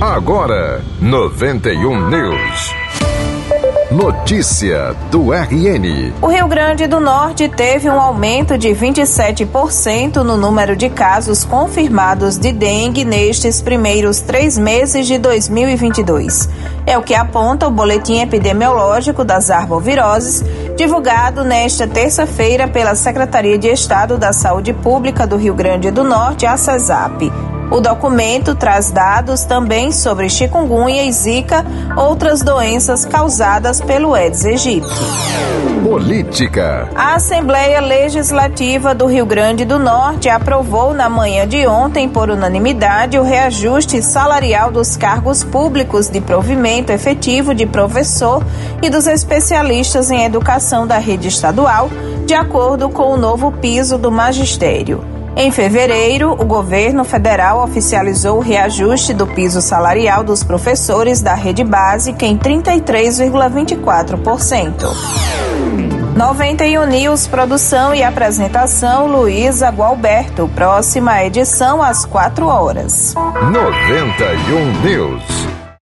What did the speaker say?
Agora, 91 News. Notícia do RN. O Rio Grande do Norte teve um aumento de 27% no número de casos confirmados de dengue nestes primeiros três meses de 2022. É o que aponta o boletim epidemiológico das arboviroses, divulgado nesta terça-feira pela Secretaria de Estado da Saúde Pública do Rio Grande do Norte, a CESAP. O documento traz dados também sobre chikungunya e zika, outras doenças causadas pelo Aedes aegypti. Política. A Assembleia Legislativa do Rio Grande do Norte aprovou na manhã de ontem, por unanimidade, o reajuste salarial dos cargos públicos de provimento efetivo de professor e dos especialistas em educação da rede estadual, de acordo com o novo piso do magistério. Em fevereiro, o governo federal oficializou o reajuste do piso salarial dos professores da rede básica em 33,24%. 91 News, produção e apresentação Luísa Gualberto. Próxima edição às 4 horas. 91 News.